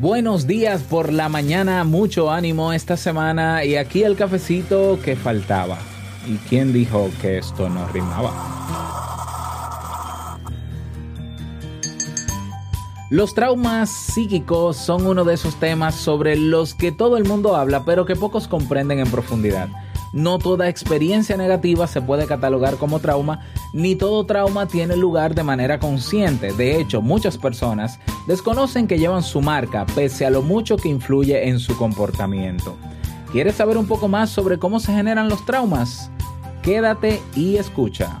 Buenos días por la mañana, mucho ánimo esta semana y aquí el cafecito que faltaba. ¿Y quién dijo que esto no rimaba? Los traumas psíquicos son uno de esos temas sobre los que todo el mundo habla pero que pocos comprenden en profundidad. No toda experiencia negativa se puede catalogar como trauma, ni todo trauma tiene lugar de manera consciente. De hecho, muchas personas desconocen que llevan su marca pese a lo mucho que influye en su comportamiento. ¿Quieres saber un poco más sobre cómo se generan los traumas? Quédate y escucha.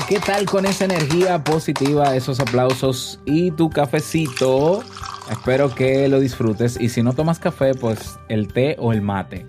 ¿Qué tal con esa energía positiva, esos aplausos y tu cafecito? Espero que lo disfrutes y si no tomas café, pues el té o el mate.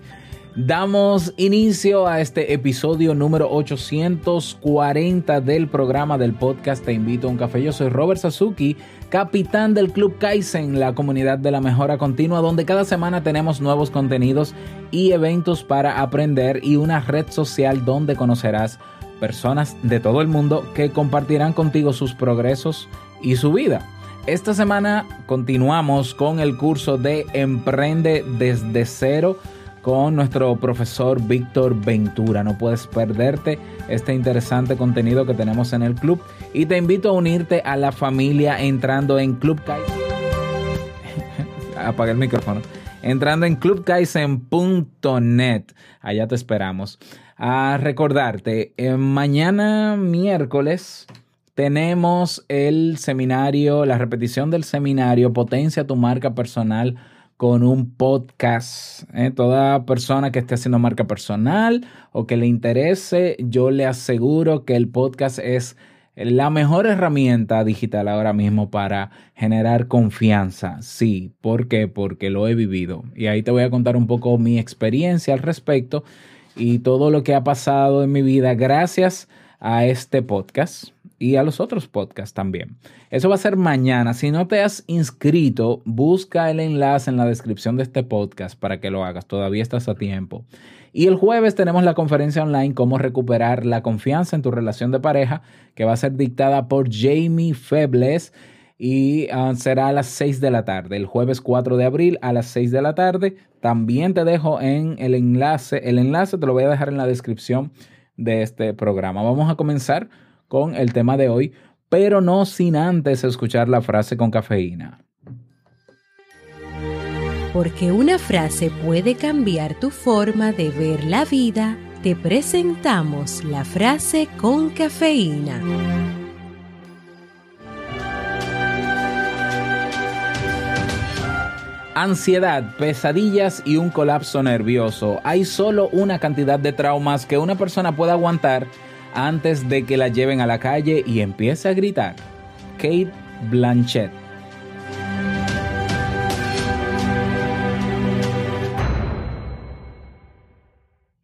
Damos inicio a este episodio número 840 del programa del podcast Te invito a un café. Yo soy Robert Sasuki, capitán del Club Kaizen, la comunidad de la mejora continua, donde cada semana tenemos nuevos contenidos y eventos para aprender y una red social donde conocerás personas de todo el mundo que compartirán contigo sus progresos y su vida. Esta semana continuamos con el curso de Emprende desde cero con nuestro profesor Víctor Ventura. No puedes perderte este interesante contenido que tenemos en el club y te invito a unirte a la familia entrando en Club. Apagué el micrófono. Entrando en clubkaizen.net. Allá te esperamos. A recordarte, mañana miércoles tenemos el seminario, la repetición del seminario Potencia tu marca personal con un podcast. ¿eh? Toda persona que esté haciendo marca personal o que le interese, yo le aseguro que el podcast es la mejor herramienta digital ahora mismo para generar confianza. Sí, ¿por qué? Porque lo he vivido. Y ahí te voy a contar un poco mi experiencia al respecto y todo lo que ha pasado en mi vida gracias a este podcast y a los otros podcasts también. Eso va a ser mañana. Si no te has inscrito, busca el enlace en la descripción de este podcast para que lo hagas. Todavía estás a tiempo. Y el jueves tenemos la conferencia online Cómo recuperar la confianza en tu relación de pareja, que va a ser dictada por Jamie Febles y uh, será a las 6 de la tarde, el jueves 4 de abril a las 6 de la tarde. También te dejo en el enlace, el enlace te lo voy a dejar en la descripción de este programa. Vamos a comenzar con el tema de hoy, pero no sin antes escuchar la frase con cafeína. Porque una frase puede cambiar tu forma de ver la vida, te presentamos la frase con cafeína. Ansiedad, pesadillas y un colapso nervioso. Hay solo una cantidad de traumas que una persona puede aguantar antes de que la lleven a la calle y empiece a gritar. Kate Blanchett.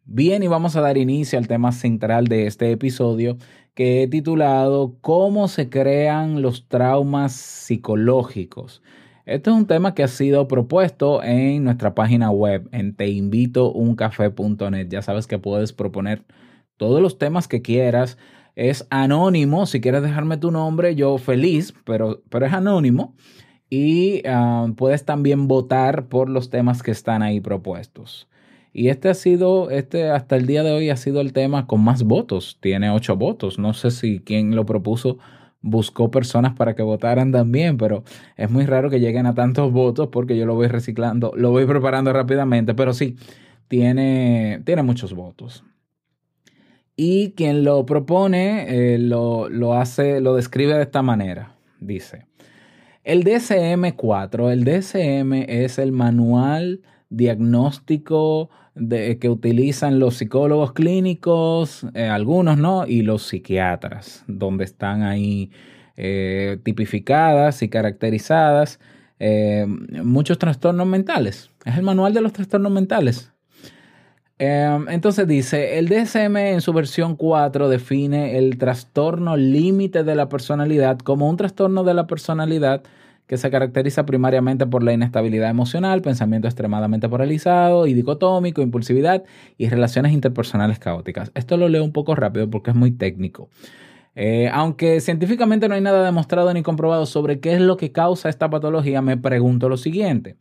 Bien, y vamos a dar inicio al tema central de este episodio que he titulado ¿Cómo se crean los traumas psicológicos? Este es un tema que ha sido propuesto en nuestra página web en teinvitouncafé.net. Ya sabes que puedes proponer todos los temas que quieras. Es anónimo. Si quieres dejarme tu nombre, yo feliz, pero, pero es anónimo. Y uh, puedes también votar por los temas que están ahí propuestos. Y este ha sido, este hasta el día de hoy ha sido el tema con más votos. Tiene ocho votos. No sé si quién lo propuso buscó personas para que votaran también, pero es muy raro que lleguen a tantos votos porque yo lo voy reciclando, lo voy preparando rápidamente, pero sí, tiene, tiene muchos votos. Y quien lo propone eh, lo, lo hace, lo describe de esta manera. Dice, el DSM-4, el DSM es el manual diagnóstico de, que utilizan los psicólogos clínicos, eh, algunos, ¿no? Y los psiquiatras, donde están ahí eh, tipificadas y caracterizadas eh, muchos trastornos mentales. Es el manual de los trastornos mentales. entonces dice, el DSM en su versión 4 define el trastorno límite de la personalidad como un trastorno de la personalidad que se caracteriza primariamente por la inestabilidad emocional, pensamiento extremadamente paralizado y dicotómico, impulsividad y relaciones interpersonales caóticas. Esto lo leo un poco rápido porque es muy técnico. Eh, aunque científicamente no hay nada demostrado ni comprobado sobre qué es lo que causa esta patología, me pregunto lo siguiente.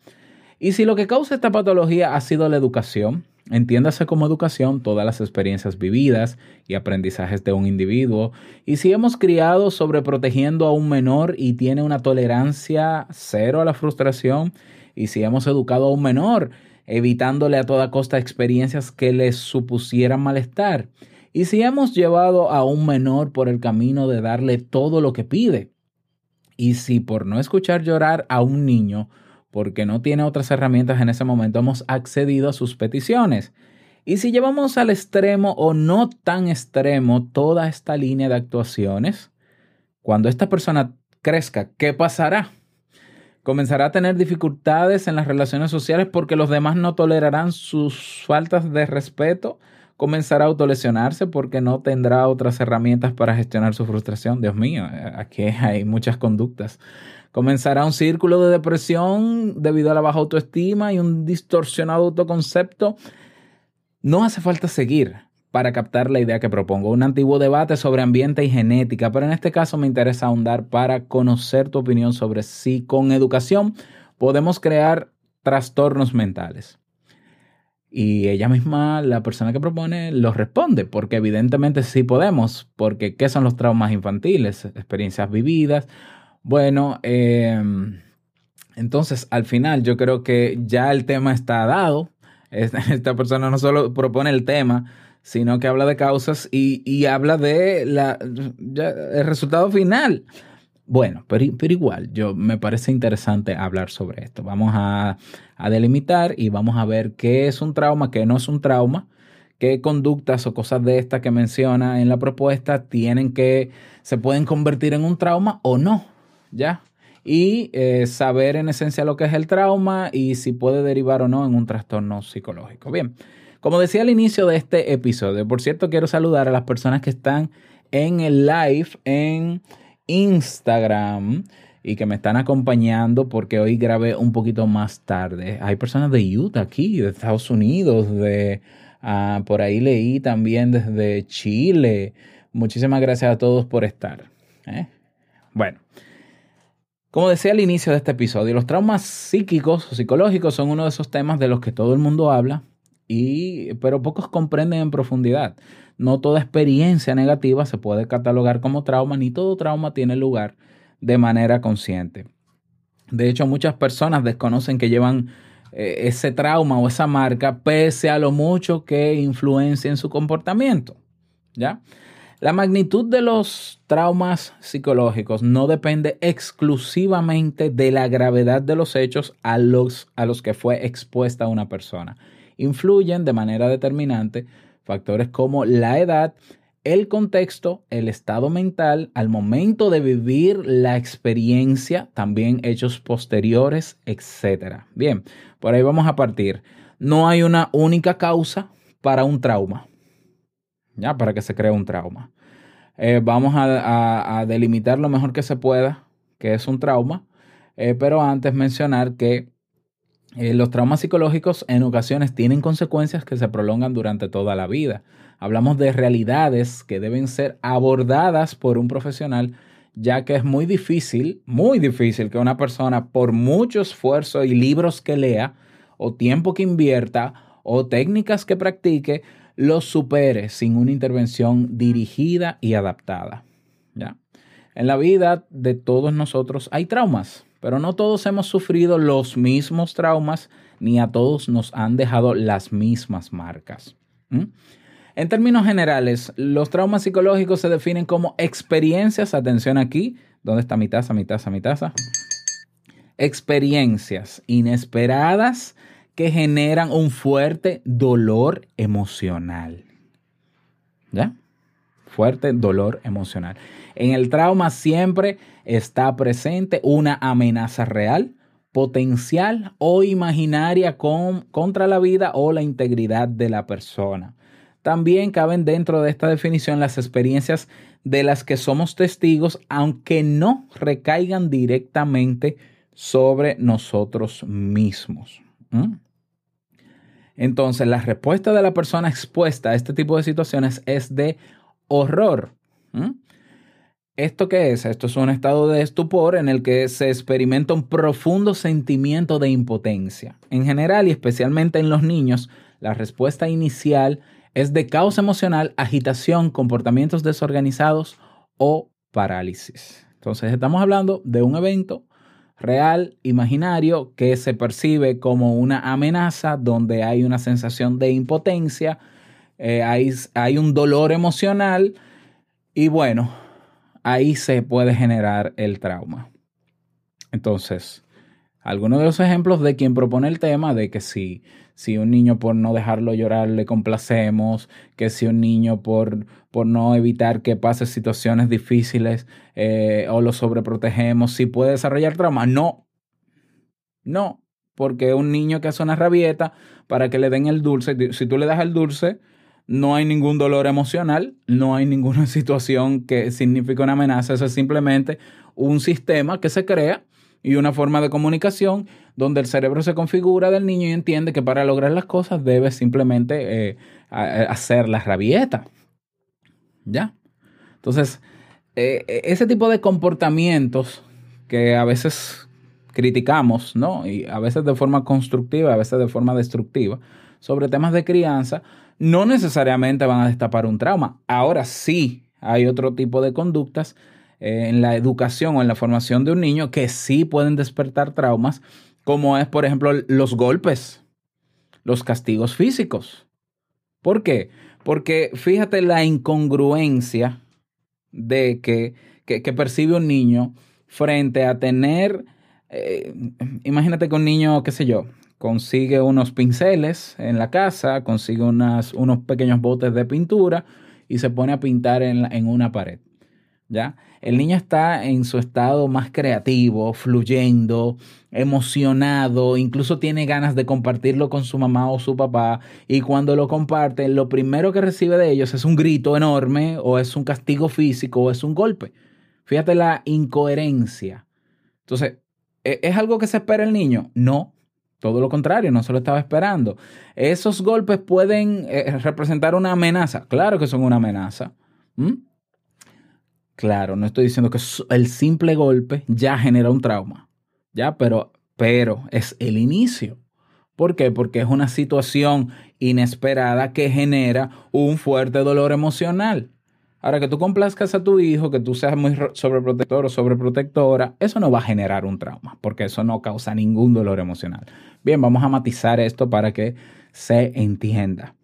¿Y si lo que causa esta patología ha sido la educación? Entiéndase como educación todas las experiencias vividas y aprendizajes de un individuo. Y si hemos criado sobre protegiendo a un menor y tiene una tolerancia cero a la frustración, y si hemos educado a un menor evitándole a toda costa experiencias que le supusieran malestar, y si hemos llevado a un menor por el camino de darle todo lo que pide, y si por no escuchar llorar a un niño porque no tiene otras herramientas en ese momento, hemos accedido a sus peticiones. Y si llevamos al extremo o no tan extremo toda esta línea de actuaciones, cuando esta persona crezca, ¿qué pasará? Comenzará a tener dificultades en las relaciones sociales porque los demás no tolerarán sus faltas de respeto. Comenzará a autolesionarse porque no tendrá otras herramientas para gestionar su frustración. Dios mío, aquí hay muchas conductas. Comenzará un círculo de depresión debido a la baja autoestima y un distorsionado autoconcepto. No hace falta seguir para captar la idea que propongo. Un antiguo debate sobre ambiente y genética, pero en este caso me interesa ahondar para conocer tu opinión sobre si con educación podemos crear trastornos mentales. Y ella misma, la persona que propone, lo responde, porque evidentemente sí podemos, porque ¿qué son los traumas infantiles? Experiencias vividas, bueno, em, entonces al final yo creo que ya el tema está dado. Esta persona no solo propone el tema, sino que habla de causas y, habla de la, el resultado final. Bueno, pero, igual, yo me parece interesante hablar sobre esto. Vamos a, delimitar y vamos a ver qué es un trauma, qué no es un trauma, qué conductas o cosas de estas que menciona en la propuesta tienen que, se pueden convertir en un trauma o no. ¿ya? Y eh, saber en esencia lo que es el trauma y si puede derivar o no en un trastorno psicológico. Bien, como decía al inicio de este episodio, por cierto, quiero saludar a las personas que están en el live en Instagram y que me están acompañando porque hoy grabé un poquito más tarde. Hay personas de Utah aquí, de Estados Unidos, de ah, por ahí leí también desde Chile. Muchísimas gracias a todos por estar. ¿eh? Bueno, como decía al inicio de este episodio, los traumas psíquicos o psicológicos son uno de esos temas de los que todo el mundo habla, y, pero pocos comprenden en profundidad. No toda experiencia negativa se puede catalogar como trauma, ni todo trauma tiene lugar de manera consciente. De hecho, muchas personas desconocen que llevan eh, ese trauma o esa marca pese a lo mucho que influencia en su comportamiento. ¿Ya? La magnitud de los traumas psicológicos no depende exclusivamente de la gravedad de los hechos a los, a los que fue expuesta una persona. Influyen de manera determinante factores como la edad, el contexto, el estado mental al momento de vivir la experiencia, también hechos posteriores, etc. Bien, por ahí vamos a partir. No hay una única causa para un trauma. ¿ya? Para que se cree un trauma. Eh, vamos a, delimitar lo mejor que se pueda, que es un trauma, eh, pero antes mencionar que eh, los traumas psicológicos en ocasiones tienen consecuencias que se prolongan durante toda la vida. Hablamos de realidades que deben ser abordadas por un profesional, ya que es muy difícil, muy difícil que una persona, por mucho esfuerzo y libros que lea, o tiempo que invierta, o técnicas que practique, los supere sin una intervención dirigida y adaptada. ¿ya? En la vida de todos nosotros hay traumas, pero no todos hemos sufrido los mismos traumas ni a todos nos han dejado las mismas marcas. En términos generales, los traumas psicológicos se definen como experiencias, atención aquí, ¿dónde está mi taza, mi taza, mi taza? Experiencias inesperadas que generan un fuerte dolor emocional. ¿Ya? Fuerte dolor emocional. En el trauma siempre está presente una amenaza real, potencial o imaginaria con, contra la vida o la integridad de la persona. También caben dentro de esta definición las experiencias de las que somos testigos, aunque no recaigan directamente sobre nosotros mismos. Entonces, la respuesta de la persona expuesta a este tipo de situaciones es de horror. ¿Esto qué es? Esto es un estado de estupor en el que se experimenta un profundo sentimiento de impotencia. En general y especialmente en los niños, la respuesta inicial es de caos emocional, agitación, comportamientos desorganizados o parálisis. Entonces estamos hablando de un evento real, imaginario, que se percibe como una amenaza, donde hay una sensación de impotencia, eh, hay, hay un dolor emocional y bueno, ahí se puede generar el trauma. Entonces, algunos de los ejemplos de quien propone el tema de que si, si un niño por no dejarlo llorar le complacemos, que si un niño por, por no evitar que pase situaciones difíciles eh, o lo sobreprotegemos, si puede desarrollar trauma. No, no, porque un niño que hace una rabieta para que le den el dulce, si tú le das el dulce, no hay ningún dolor emocional, no hay ninguna situación que signifique una amenaza, eso es simplemente un sistema que se crea y una forma de comunicación donde el cerebro se configura del niño y entiende que para lograr las cosas debe simplemente eh, hacer la rabieta. ¿Ya? Entonces, eh, ese tipo de comportamientos que a veces criticamos, ¿no? Y a veces de forma constructiva, a veces de forma destructiva, sobre temas de crianza, no necesariamente van a destapar un trauma. Ahora sí hay otro tipo de conductas eh, en la educación o en la formación de un niño que sí pueden despertar traumas, como es, por ejemplo, los golpes, los castigos físicos. ¿Por qué? Porque fíjate la incongruencia de que, que, percibe un niño frente a tener, eh, imagínate que un niño, qué sé yo, consigue unos pinceles en la casa, consigue unas, unos pequeños botes de pintura y se pone a pintar en, en una pared. ¿Ya? El niño está en su estado más creativo, fluyendo, emocionado, incluso tiene ganas de compartirlo con su mamá o su papá y cuando lo comparte, lo primero que recibe de ellos es un grito enorme o es un castigo físico o es un golpe. Fíjate la incoherencia. Entonces, ¿e- ¿es algo que se espera el niño? No, todo lo contrario, no se lo estaba esperando. ¿Esos golpes pueden eh, representar una amenaza? Claro que son una amenaza. ¿Mm? Claro, no estoy diciendo que el simple golpe ya genera un trauma, ya, pero, pero es el inicio. ¿Por qué? Porque es una situación inesperada que genera un fuerte dolor emocional. Ahora que tú complazcas a tu hijo, que tú seas muy ro- sobreprotector o sobreprotectora, eso no va a generar un trauma, porque eso no causa ningún dolor emocional. Bien, vamos a matizar esto para que se entienda.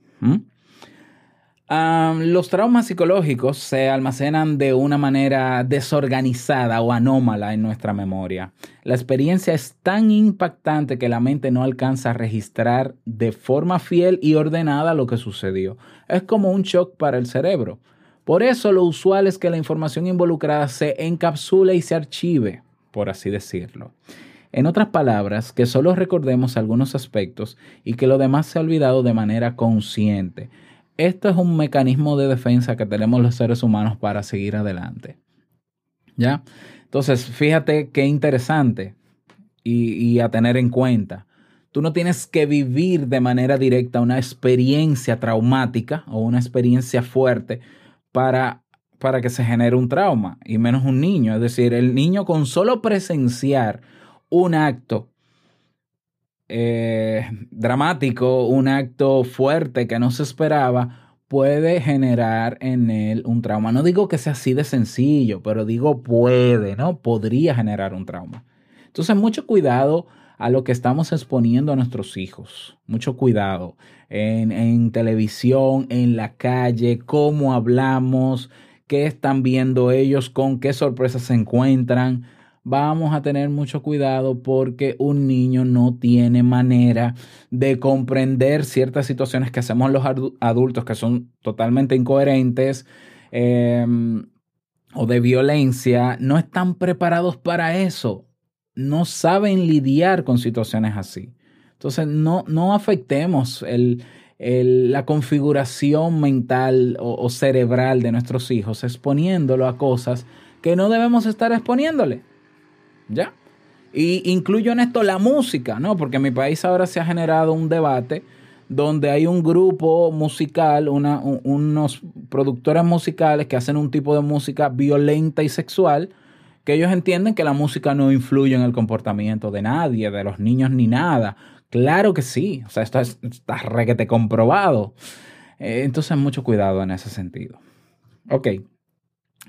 Los traumas psicológicos se almacenan de una manera desorganizada o anómala en nuestra memoria. La experiencia es tan impactante que la mente no alcanza a registrar de forma fiel y ordenada lo que sucedió. Es como un shock para el cerebro. Por eso lo usual es que la información involucrada se encapsule y se archive, por así decirlo. En otras palabras, que solo recordemos algunos aspectos y que lo demás se ha olvidado de manera consciente. Esto es un mecanismo de defensa que tenemos los seres humanos para seguir adelante. ¿Ya? Entonces, fíjate qué interesante y, y a tener en cuenta. Tú no tienes que vivir de manera directa una experiencia traumática o una experiencia fuerte para, para que se genere un trauma, y menos un niño. Es decir, el niño con solo presenciar un acto eh, dramático, un acto fuerte que no se esperaba, puede generar en él un trauma. No digo que sea así de sencillo, pero digo puede, ¿no? Podría generar un trauma. Entonces, mucho cuidado a lo que estamos exponiendo a nuestros hijos. Mucho cuidado en, en televisión, en la calle, cómo hablamos, qué están viendo ellos, con qué sorpresas se encuentran. Vamos a tener mucho cuidado porque un niño no tiene manera de comprender ciertas situaciones que hacemos los adu- adultos que son totalmente incoherentes eh, o de violencia. No están preparados para eso. No saben lidiar con situaciones así. Entonces, no, no afectemos el, la configuración mental o, cerebral de nuestros hijos exponiéndolo a cosas que no debemos estar exponiéndole. ¿Ya? Y incluyo en esto la música, ¿no? Porque en mi país ahora se ha generado un debate donde hay un grupo musical, unos productores musicales que hacen un tipo de música violenta y sexual, que ellos entienden que la música no influye en el comportamiento de nadie, de los niños ni nada. Claro que sí, o sea, esto es- está requete comprobado. Eh, entonces, mucho cuidado en ese sentido. Ok,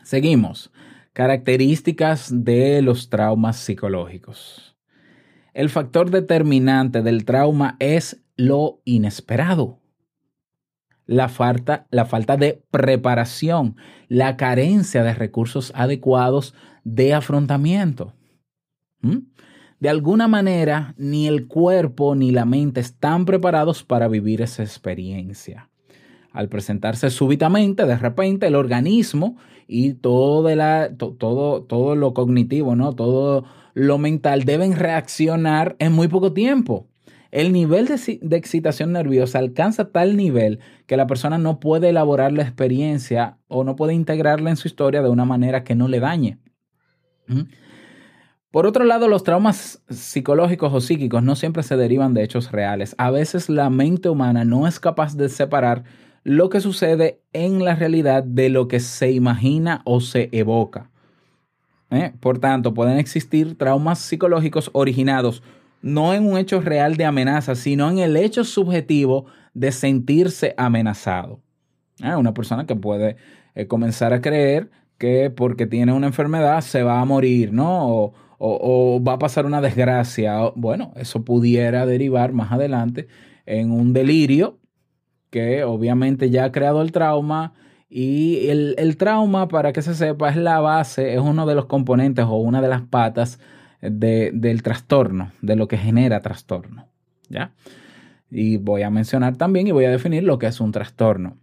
seguimos. Características de los traumas psicológicos. El factor determinante del trauma es lo inesperado. La falta, la falta de preparación, la carencia de recursos adecuados de afrontamiento. ¿Mm? De alguna manera, ni el cuerpo ni la mente están preparados para vivir esa experiencia. Al presentarse súbitamente, de repente, el organismo y todo, la, to- todo, todo lo cognitivo, ¿no? todo lo mental deben reaccionar en muy poco tiempo. El nivel de, exci- de excitación nerviosa alcanza tal nivel que la persona no puede elaborar la experiencia o no puede integrarla en su historia de una manera que no le dañe. ¿Mm? Por otro lado, los traumas psicológicos o psíquicos no siempre se derivan de hechos reales. A veces la mente humana no es capaz de separar lo que sucede en la realidad de lo que se imagina o se evoca. ¿Eh? Por tanto, pueden existir traumas psicológicos originados no en un hecho real de amenaza, sino en el hecho subjetivo de sentirse amenazado. ¿Eh? Una persona que puede eh, comenzar a creer que porque tiene una enfermedad se va a morir, ¿no? O, va a pasar una desgracia. Bueno, eso pudiera derivar más adelante en un delirio que obviamente ya ha creado el trauma y el, el trauma, para que se sepa, es la base, es uno de los componentes o una de las patas de- del trastorno, de lo que genera trastorno. ¿Ya? Y voy a mencionar también y voy a definir lo que es un trastorno.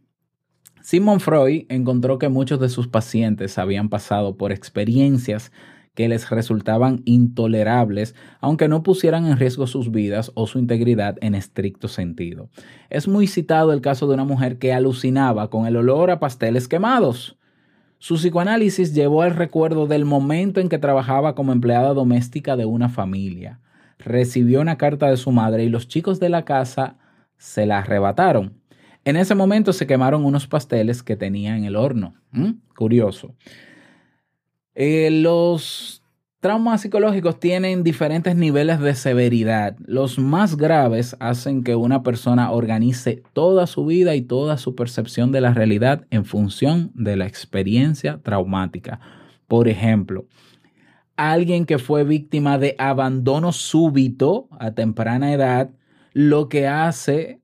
Sigmund Freud encontró que muchos de sus pacientes habían pasado por experiencias que les resultaban intolerables, aunque no pusieran en riesgo sus vidas o su integridad en estricto sentido. Es muy citado el caso de una mujer que alucinaba con el olor a pasteles quemados. Su psicoanálisis llevó al recuerdo del momento en que trabajaba como empleada doméstica de una familia. Recibió una carta de su madre y los chicos de la casa se la arrebataron. En ese momento se quemaron unos pasteles que tenía en el horno. ¿Mm? Curioso. Eh, los traumas psicológicos tienen diferentes niveles de severidad. Los más graves hacen que una persona organice toda su vida y toda su percepción de la realidad en función de la experiencia traumática. Por ejemplo, alguien que fue víctima de abandono súbito a temprana edad, lo que hace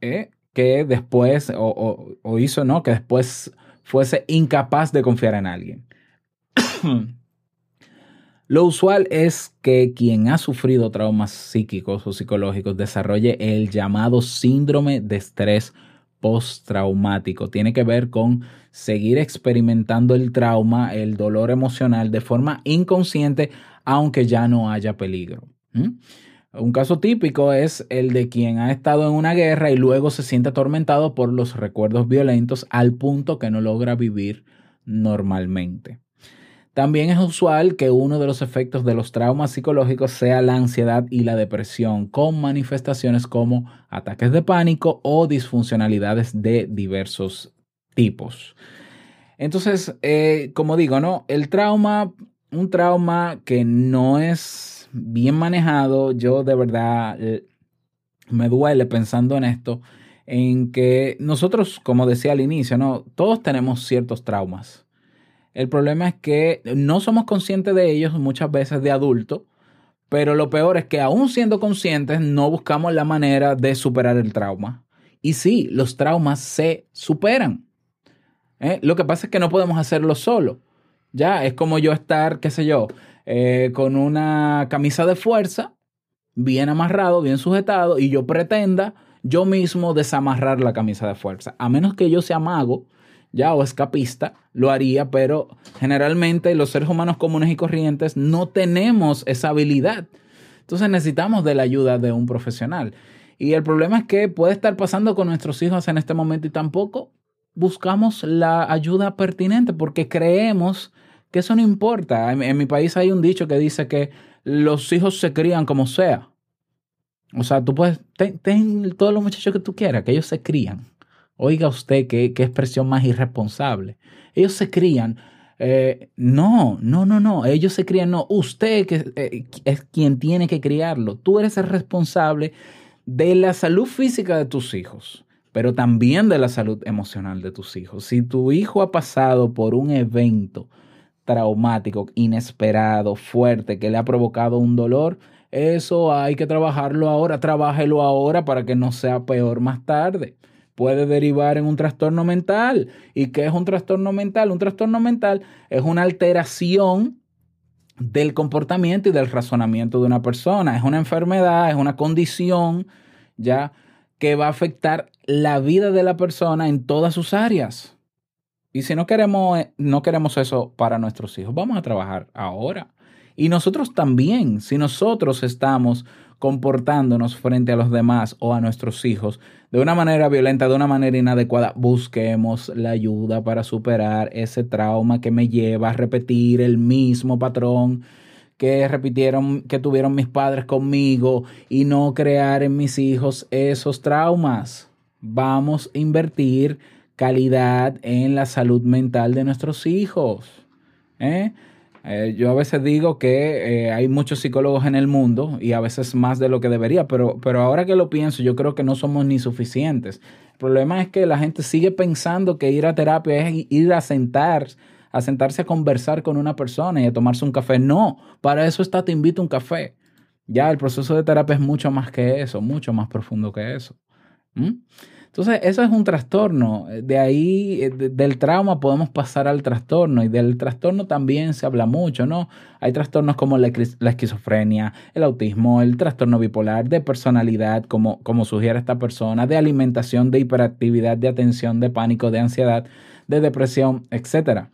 eh, que después, o, o- o hizo, ¿no? Que después fuese incapaz de confiar en alguien. Lo usual es que quien ha sufrido traumas psíquicos o psicológicos desarrolle el llamado síndrome de estrés postraumático. Tiene que ver con seguir experimentando el trauma, el dolor emocional de forma inconsciente, aunque ya no haya peligro. Un caso típico es el de quien ha estado en una guerra y luego se siente atormentado por los recuerdos violentos al punto que no logra vivir normalmente. También es usual que uno de los efectos de los traumas psicológicos sea la ansiedad y la depresión, con manifestaciones como ataques de pánico o disfuncionalidades de diversos tipos. Entonces, eh, como digo, ¿no? El trauma, un trauma que no es bien manejado, yo de verdad eh, me duele pensando en esto, en que nosotros, como decía al inicio, ¿no? todos tenemos ciertos traumas. El problema es que no somos conscientes de ellos muchas veces de adulto, pero lo peor es que aún siendo conscientes no buscamos la manera de superar el trauma. Y sí, los traumas se superan. ¿eh? Lo que pasa es que no podemos hacerlo solo. Ya, es como yo estar, qué sé yo, eh, con una camisa de fuerza, bien amarrado, bien sujetado, y yo pretenda yo mismo desamarrar la camisa de fuerza. A menos que yo sea mago, ya, o escapista, lo haría, pero generalmente los seres humanos comunes y corrientes no tenemos esa habilidad. Entonces necesitamos de la ayuda de un profesional. Y el problema es que puede estar pasando con nuestros hijos en este momento y tampoco buscamos la ayuda pertinente porque creemos que eso no importa. En, mi país hay un dicho que dice que los hijos se crían como sea. O sea, tú puedes, ten todos los muchachos que tú quieras, que ellos se crían. Oiga usted qué, qué expresión más irresponsable. Ellos se crían. Eh, no, no, no, no. Ellos se crían. No, usted eh, es quien tiene que criarlo. Tú eres el responsable de la salud física de tus hijos, pero también de la salud emocional de tus hijos. Si tu hijo ha pasado por un evento traumático, inesperado, fuerte, que le ha provocado un dolor, eso hay que trabajarlo ahora, trabájelo ahora para que no sea peor más tarde. Puede derivar en un trastorno mental. ¿Y qué es un trastorno mental? Un trastorno mental es una alteración del comportamiento y del razonamiento de una persona. Es una enfermedad, es una condición, ya, que va a afectar la vida de la persona en todas sus áreas. Y si no queremos, no queremos eso para nuestros hijos, vamos a trabajar ahora. Y nosotros también, si nosotros estamos comportándonos frente a los demás o a nuestros hijos de una manera violenta, de una manera inadecuada, busquemos la ayuda para superar ese trauma que me lleva a repetir el mismo patrón que repitieron, que tuvieron mis padres conmigo y no crear en mis hijos esos traumas. Vamos a invertir calidad en la salud mental de nuestros hijos. ¿eh? Eh, yo a veces digo que eh, hay muchos psicólogos en el mundo y a veces más de lo que debería, pero, pero ahora que lo pienso, yo creo que no somos ni suficientes. El problema es que la gente sigue pensando que ir a terapia es ir a sentar, a sentarse a conversar con una persona y a tomarse un café. No, para eso está Te invito a un café. Ya el proceso de terapia es mucho más que eso, mucho más profundo que eso. ¿Mm? Entonces, eso es un trastorno. De ahí, eh, de- del trauma podemos pasar al trastorno y del trastorno también se habla mucho, ¿no? Hay trastornos como la, esquiz- la esquizofrenia, el autismo, el trastorno bipolar, de personalidad, como, como sugiere esta persona, de alimentación, de hiperactividad, de atención, de pánico, de ansiedad, de depresión, etc.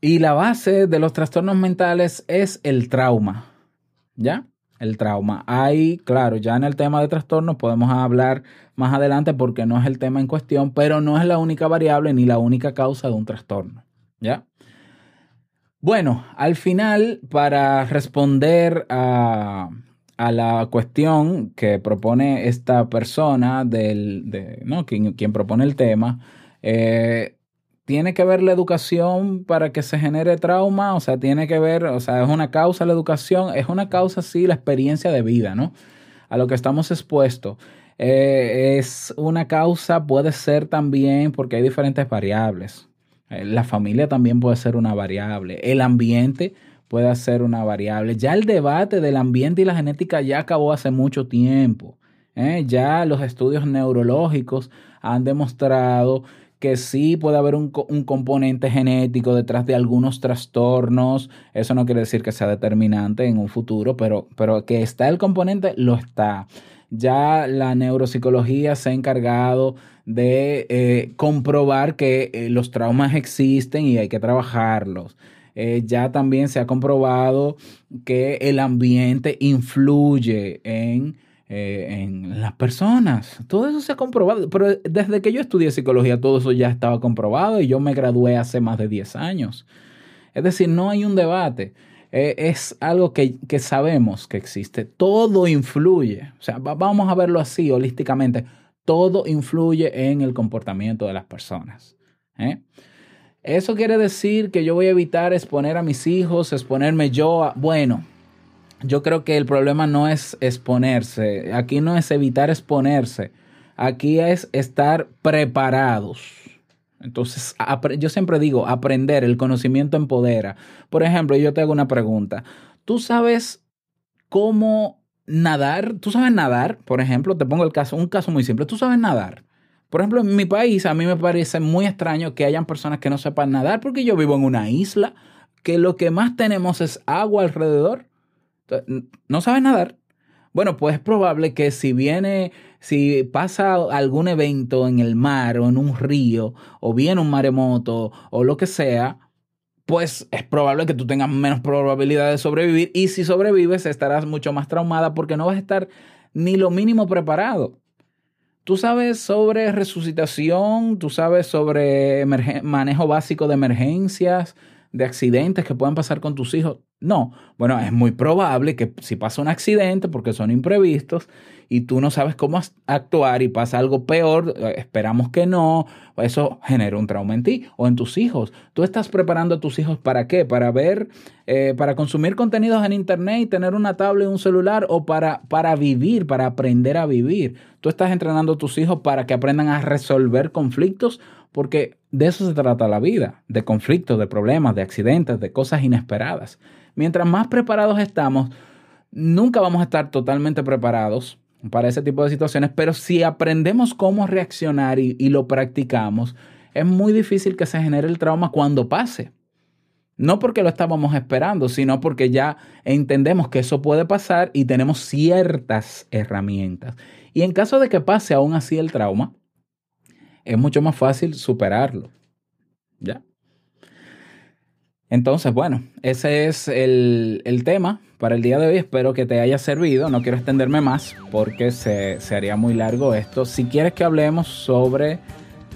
Y la base de los trastornos mentales es el trauma, ¿ya? El trauma. Hay, claro, ya en el tema de trastornos podemos hablar más adelante porque no es el tema en cuestión, pero no es la única variable ni la única causa de un trastorno, ¿ya? Bueno, al final, para responder a, a la cuestión que propone esta persona, del, de, ¿no? quien, quien propone el tema, eh, tiene que ver la educación para que se genere trauma, o sea, tiene que ver, o sea, es una causa la educación, es una causa, sí, la experiencia de vida, ¿no? A lo que estamos expuestos. Eh, es una causa, puede ser también, porque hay diferentes variables. Eh, La familia también puede ser una variable. El ambiente puede ser una variable. Ya el debate del ambiente y la genética ya acabó hace mucho tiempo. ¿eh? Ya los estudios neurológicos han demostrado que sí puede haber un, un componente genético detrás de algunos trastornos. Eso no quiere decir que sea determinante en un futuro, pero, pero que está el componente, lo está. Ya la neuropsicología se ha encargado de eh, comprobar que eh, los traumas existen y hay que trabajarlos. Eh, ya también se ha comprobado que el ambiente influye en, eh, en las personas. Todo eso se ha comprobado. Pero desde que yo estudié psicología, todo eso ya estaba comprobado y yo me gradué hace más de 10 años. Es decir, no hay un debate. Eh, es algo que, que sabemos que existe. Todo influye. O sea, va- vamos a verlo así, holísticamente. Todo influye en el comportamiento de las personas. ¿eh? Eso quiere decir que yo voy a evitar exponer a mis hijos, exponerme yo a... Bueno, yo creo que el problema no es exponerse. Aquí no es evitar exponerse. Aquí es estar preparados. Entonces, yo siempre digo, aprender, el conocimiento empodera. Por ejemplo, yo te hago una pregunta. ¿Tú sabes cómo nadar? ¿Tú sabes nadar? Por ejemplo, te pongo el caso, un caso muy simple. ¿Tú sabes nadar? Por ejemplo, en mi país a mí me parece muy extraño que hayan personas que no sepan nadar porque yo vivo en una isla que lo que más tenemos es agua alrededor. ¿No sabes nadar? Bueno, pues es probable que si viene, si pasa algún evento en el mar o en un río, o viene un maremoto o lo que sea, pues es probable que tú tengas menos probabilidad de sobrevivir y si sobrevives estarás mucho más traumada porque no vas a estar ni lo mínimo preparado. Tú sabes sobre resucitación, tú sabes sobre manejo básico de emergencias, de accidentes que pueden pasar con tus hijos. No, bueno, es muy probable que si pasa un accidente, porque son imprevistos, y tú no sabes cómo actuar y pasa algo peor, eh, esperamos que no, eso genera un trauma en ti o en tus hijos. Tú estás preparando a tus hijos para qué? Para ver, eh, para consumir contenidos en internet y tener una tablet y un celular o para, para vivir, para aprender a vivir. Tú estás entrenando a tus hijos para que aprendan a resolver conflictos porque de eso se trata la vida, de conflictos, de problemas, de accidentes, de cosas inesperadas. Mientras más preparados estamos, nunca vamos a estar totalmente preparados para ese tipo de situaciones, pero si aprendemos cómo reaccionar y, y lo practicamos, es muy difícil que se genere el trauma cuando pase. No porque lo estábamos esperando, sino porque ya entendemos que eso puede pasar y tenemos ciertas herramientas. Y en caso de que pase aún así el trauma, es mucho más fácil superarlo. ¿Ya? Entonces, bueno, ese es el, el tema para el día de hoy. Espero que te haya servido. No quiero extenderme más porque se, se haría muy largo esto. Si quieres que hablemos sobre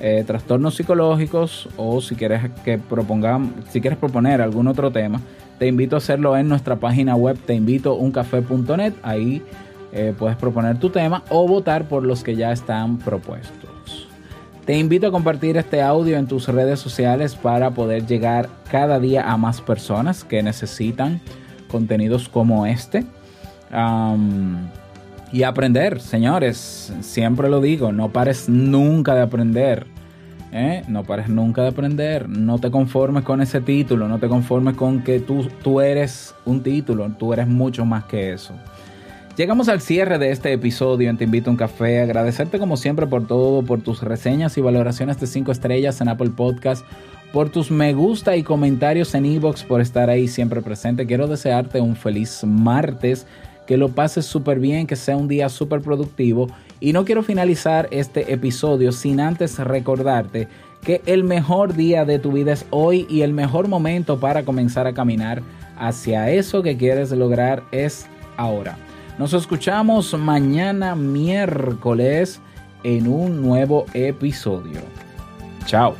eh, trastornos psicológicos o si quieres que propongamos, si quieres proponer algún otro tema, te invito a hacerlo en nuestra página web teinvitouncafé.net. Ahí eh, puedes proponer tu tema o votar por los que ya están propuestos. Te invito a compartir este audio en tus redes sociales para poder llegar cada día a más personas que necesitan contenidos como este. Y aprender, señores, siempre lo digo, no pares nunca de aprender. ¿eh? No pares nunca de aprender. No te conformes con ese título, no te conformes con que tú, tú eres un título, tú eres mucho más que eso. Llegamos al cierre de este episodio en Te Invito a un Café. Agradecerte como siempre por todo, por tus reseñas y valoraciones de 5 estrellas en Apple Podcast, por tus me gusta y comentarios en Evox, por estar ahí siempre presente. Quiero desearte un feliz martes, que lo pases súper bien, que sea un día súper productivo. Y no quiero finalizar este episodio sin antes recordarte que el mejor día de tu vida es hoy y el mejor momento para comenzar a caminar hacia eso que quieres lograr es ahora. Nos escuchamos mañana miércoles en un nuevo episodio. Chao.